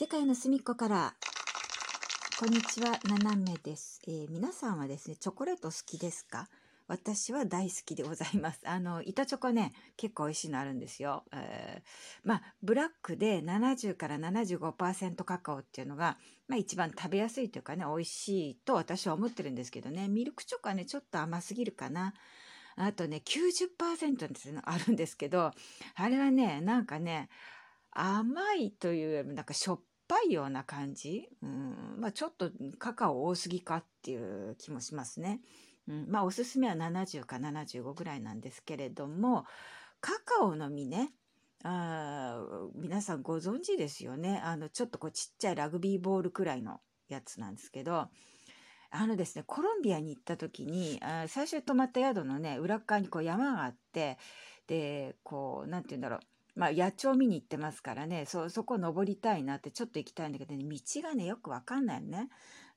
世界の隅っこから。こんにちはななめです、えー皆さんはですねチョコレート好きですか？私は大好きでございます。あの板チョコね結構美味しいのあるんですよ、えーまあブラックで70から75%カカオっていうのが、まあ、一番食べやすいというかね美味しいと私は思ってるんですけどね。ミルクチョコはねちょっと甘すぎるかな。あとね90%ですねあるんですけどあれはねなんかね甘いというよりもなんかしょっぱいような感じ、うんまあ、ちょっとカカオ多すぎかっていう気もしますね。うん、まあおすすめは70か75ぐらいなんですけれどもカカオの実ねあー皆さんご存知ですよね。あのちょっとこうちっちゃいラグビーボールくらいのやつなんですけどあのですねコロンビアに行った時にあ最初に泊まった宿のね裏側にこう山があってでこうなんて言うんだろう。まあ野鳥見に行ってますからねそそこ登りたいなってちょっと行きたいんだけどね道がねよくわかんないのね。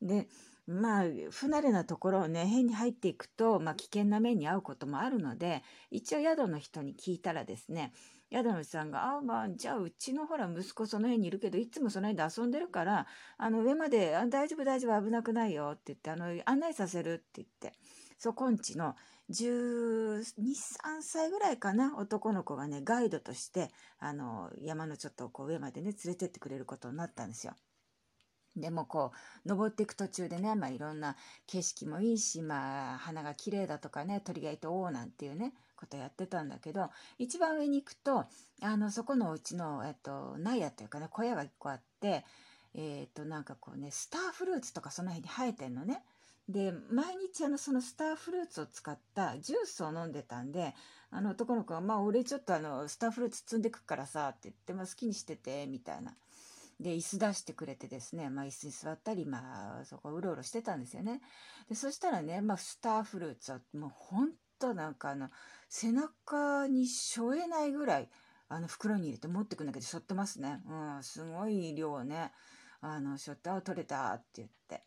でまあ不慣れなところをね変に入っていくと、まあ、危険な目に遭うこともあるので一応宿の人に聞いたらですね宿の人さんが「あまあじゃあうちのほら息子その辺にいるけどいつもその辺で遊んでるからあの上まであ大丈夫大丈夫危なくないよ」って言ってあの案内させるって言ってそこんちの123歳ぐらいかな男の子がねガイドとしてあの山のちょっとこう上までね連れてってくれることになったんですよ。でもこう登っていく途中でね、まあ、いろんな景色もいいし、まあ、花が綺麗だとかね鳥がいておおなんていうねことやってたんだけど一番上に行くとあのそこのうちの、えっと、納屋というかね小屋が1個あってえっとなんかこうねスターフルーツとかその辺に生えてんのね。で毎日あのそのスターフルーツを使ったジュースを飲んでたんであの男の子が「まあ俺ちょっとあのスターフルーツ積んでくっからさ」って言って、まあ、好きにしててみたいな。で椅子出してくれてですね、まあ、椅子に座ったり、まあ、そこうろうろしてたんですよね。でそしたらね、まあ、スターフルーツはもうほんとなんかあの背中に背負えないぐらいあの袋に入れて持ってくんだけど背負ってますね。うん、すごい量ねあの背負って「あ取れた」って言って。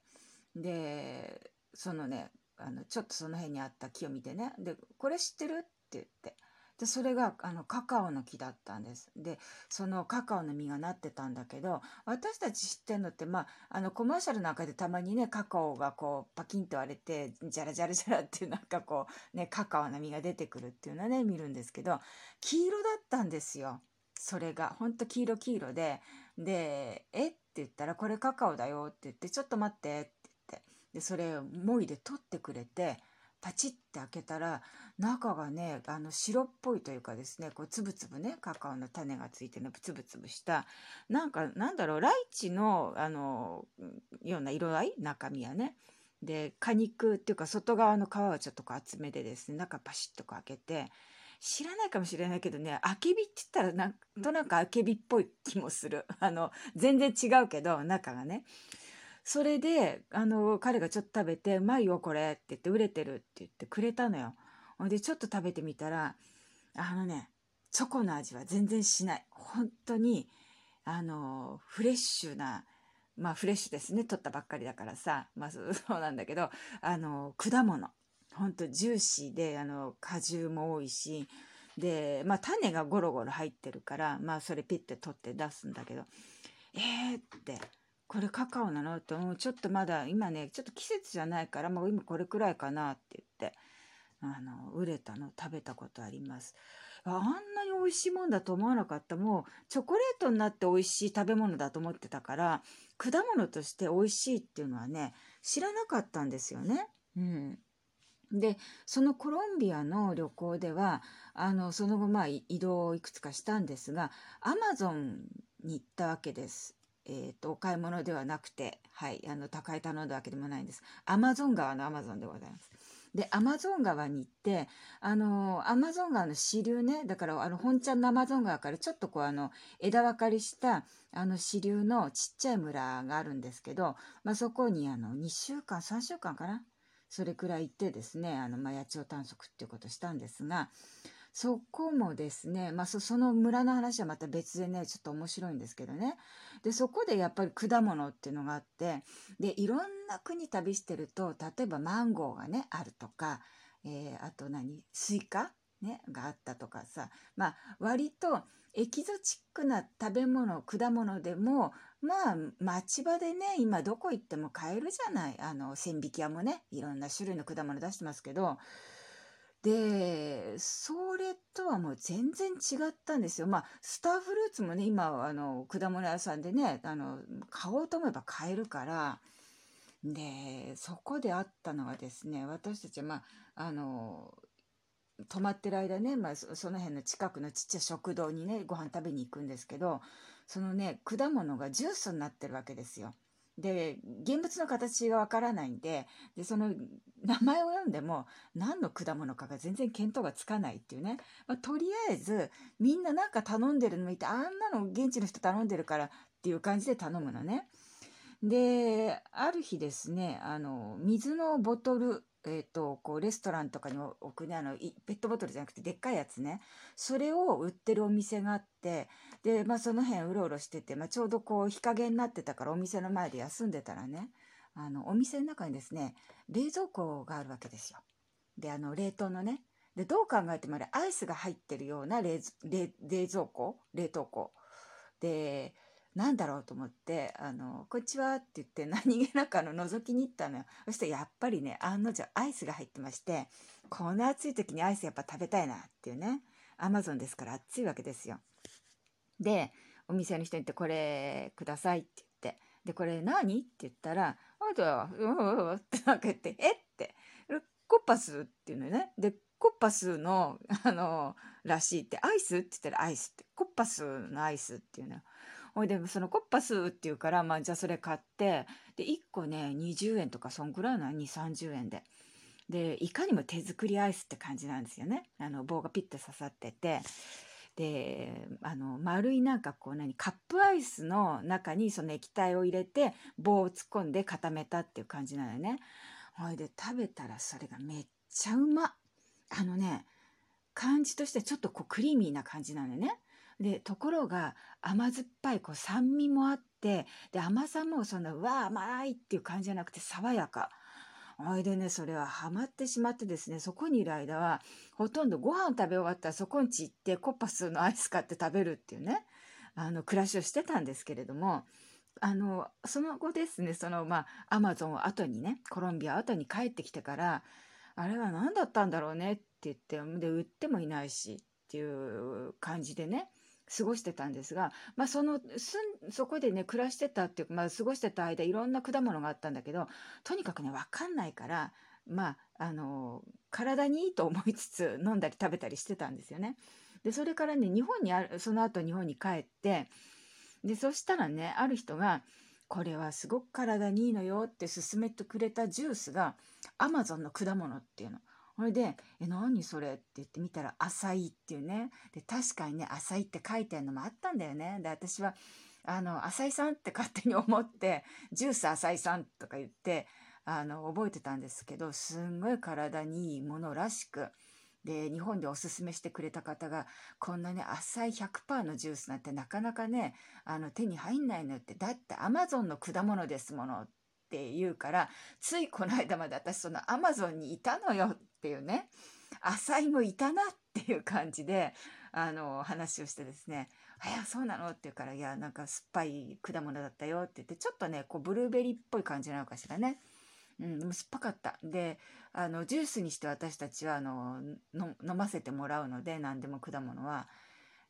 でそのねあのちょっとその辺にあった木を見てね「でこれ知ってる?」って言って。でそれがあのカカオの木だったんです。でそのカカオの実がなってたんだけど私たち知ってるのって、まあ、あのコマーシャルなんかでたまにねカカオがこうパキンと割れてジャラジャラジャラっていうなんかこうねカカオの実が出てくるっていうのはね見るんですけど黄色だったんですよ。それがほんと黄色黄色でで「え？っ?」て言ったら「これカカオだよ」って言って「ちょっと待って」ってでそれもいで取ってくれてパチッて開けたら中がねあの白っぽいというかですねこうつぶつぶねカカオの種がついてるつぶつぶしたなんかなんだろうライチのあのような色合い？中身はね。で果肉っていうか外側の皮はちょっとこう厚めでですね中パシッとこう開けて知らないかもしれないけどねあけびって言ったらなんとなくあけびっぽい気もするあの全然違うけど中がね。それであの彼がちょっと食べて「うまいよこれ」って言って「売れてる」って言ってくれたのよ。ほんでちょっと食べてみたらあのねチョコの味は全然しない。本当にあのフレッシュなまあフレッシュですね。取ったばっかりだからさ。まあ そうなんだけどあの果物。本当ジューシーであの果汁も多いし。でまあ種がゴロゴロ入ってるからまあそれピッて取って出すんだけど。えーって。これカカオなの？と思う。ちょっとまだ今ねちょっと季節じゃないからもう今これくらいかなって言ってあの売れたの食べたことあります。あんなに美味しいもんだと思わなかった。もうチョコレートになって美味しい食べ物だと思ってたから果物として美味しいっていうのはね知らなかったんですよね。うん。でそのコロンビアの旅行ではあのその後まあ移動をいくつかしたんですがアマゾンに行ったわけです。えー、とお買い物ではなくて、はい、あの高い頼んだわけでもないんです。アマゾン川のアマゾンでございます。でアマゾン川に行ってあのアマゾン川の支流ねだからあの本ちゃんのアマゾン川からちょっとこうあの枝分かりしたあの支流のちっちゃい村があるんですけど、まあ、そこにあの2週間3週間かな？それくらい行ってですねあの、まあ、野鳥探索っていうことをしたんですがそこもですね、まあ、そその村の話はまた別でねちょっと面白いんですけどねでそこでやっぱり果物っていうのがあってでいろんな国旅してると例えばマンゴーがねあるとか、えーあと何スイカね、があったとかさ、まあ、割とエキゾチックな食べ物、果物でも、まあ、町場でね、今どこ行っても買えるじゃない。あの、千匹屋もね、いろんな種類の果物出してますけど、で、それとはもう全然違ったんですよ。まあ、スターフルーツもね、今、あの、果物屋さんでね、あの、買おうと思えば買えるから、で、そこであったのはですね、私たちは、まあ、あの、泊まってる間ね、まあ、その辺の近くのちっちゃい食堂にね、ご飯食べに行くんですけど、そのね、果物がジュースになってるわけですよ。で、現物の形がわからないんで、で、その名前を読んでも何の果物かが全然見当がつかないっていうね。まあ、とりあえず、みんななんか頼んでるの見て、あんなの現地の人頼んでるからっていう感じで頼むのね。で、ある日ですね、あの、水のボトル、えっ、と、こう、レストランとかに置くね、あの、ペットボトルじゃなくて、でっかいやつね。それを売ってるお店があって、で、まあ、その辺うろうろしてて、まあ、ちょうどこう、日陰になってたから、お店の前で休んでたらね、あの、お店の中にですね、冷蔵庫があるわけですよ。で、あの、冷凍のね。で、どう考えてもあれ、アイスが入ってるような冷冷蔵庫冷凍庫。で、なんだろう？と思って、あの、こんにちは？って言って 何気なくあの覗きに行ったのよ。そしてやっぱりね、案の定アイスが入ってまして、こんな暑い時にアイスやっぱ食べたいなっていうね。アマゾンですから暑いわけですよ。で、お店の人に言ってこれくださいって言って。で、これ何？って言ったら、あとは、うんうんうんってなんか言って、え？って、コッパス？っていうのね。で、コッパスの、あの、らしいって、アイス？って言ったらアイスって、コッパスのアイスっていうのよ。ほいで、そのコッパスっていうから、まあ、じゃあそれ買って、で、1個ね、20円とか、そんぐらいの2、30円で。で、いかにも手作りアイスって感じなんですよね。あの、棒がピッて刺さってて。で、あの、丸いなんかこう何、カップアイスの中にその液体を入れて、棒を突っ込んで固めたっていう感じなのね。ほいで、食べたらそれがめっちゃうま。あのね、感じとしてちょっとこうクリーミーな感じなのね。でところが甘酸っぱいこう酸味もあってで甘さもそんなうわ甘いっていう感じじゃなくて爽やか。ほいでねそれはハマってしまってですねそこにいる間はほとんどご飯食べ終わったらそこんち行ってコッパスのアイス買って食べるっていうねあの暮らしをしてたんですけれどもあのその後ですねそのまあアマゾンを後にねコロンビア後に帰ってきてからあれは何だったんだろうねって言ってで売ってもいないしっていう感じでね過ごしてたんですが、まあ、そのすんそこでね暮らしてたっていうか、まあ、過ごしてた間いろんな果物があったんだけどとにかくね分かんないからまああの体にいいと思いつつ飲んだり食べたりしてたんですよね。でそれからね日本にあるその後日本に帰ってでそしたらねある人が「これはすごく体にいいのよ」って勧めてくれたジュースがアマゾンの果物っていうの。それで「え何それ?」って言ってみたら「浅い」っていうね。で確かにね「浅い」って書いてあるのもあったんだよね。で私はあの浅井さんって勝手に思って「ジュース浅井さん」とか言ってあの覚えてたんですけどすんごい体にいいものらしく。で日本でおすすめしてくれた方がこんなね浅い100%のジュースなんてなかなかねあの手に入んないのってだってアマゾンの果物ですものって言うからついこの間まで私そのアマゾンにいたのよっていうね浅井もいたなっていう感じであの話をしてですね「いやそうなの?」って言うから「いやなんか酸っぱい果物だったよ」って言ってちょっとねこうブルーベリーっぽい感じなのかしらね。うん、でも酸っぱかった。で、あの、ジュースにして私たちは、あの、飲ませてもらうので、何でも果物は。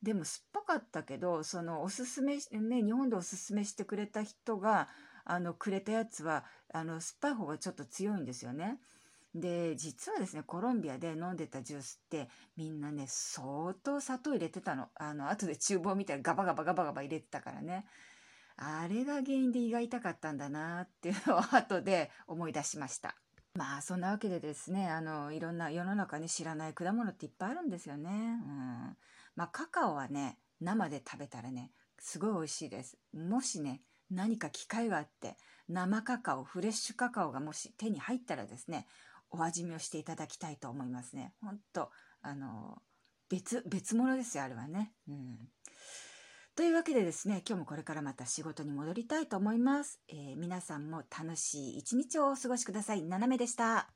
でも酸っぱかったけど、その、おすすめ、ね、日本でおすすめしてくれた人が、あの、くれたやつは、あの、酸っぱい方がちょっと強いんですよね。で、実はですね、コロンビアで飲んでたジュースって、みんなね、相当砂糖入れてたの。あの、後で厨房見たらガバガバガバガバ入れてたからね。あれが原因で胃が痛かったんだなっていうのを 後で思い出しました。まあそんなわけでですねあのいろんな世の中に知らない果物っていっぱいあるんですよね。うんまあカカオはね生で食べたらねすごい美味しいです。もしね何か機会があって生カカオフレッシュカカオがもし手に入ったらですねお味見をしていただきたいと思いますね。ほんとあの別別物ですよあれはね。うんというわけでですね、今日もこれからまた仕事に戻りたいと思います。えー、皆さんも楽しい一日をお過ごしください。斜めでした。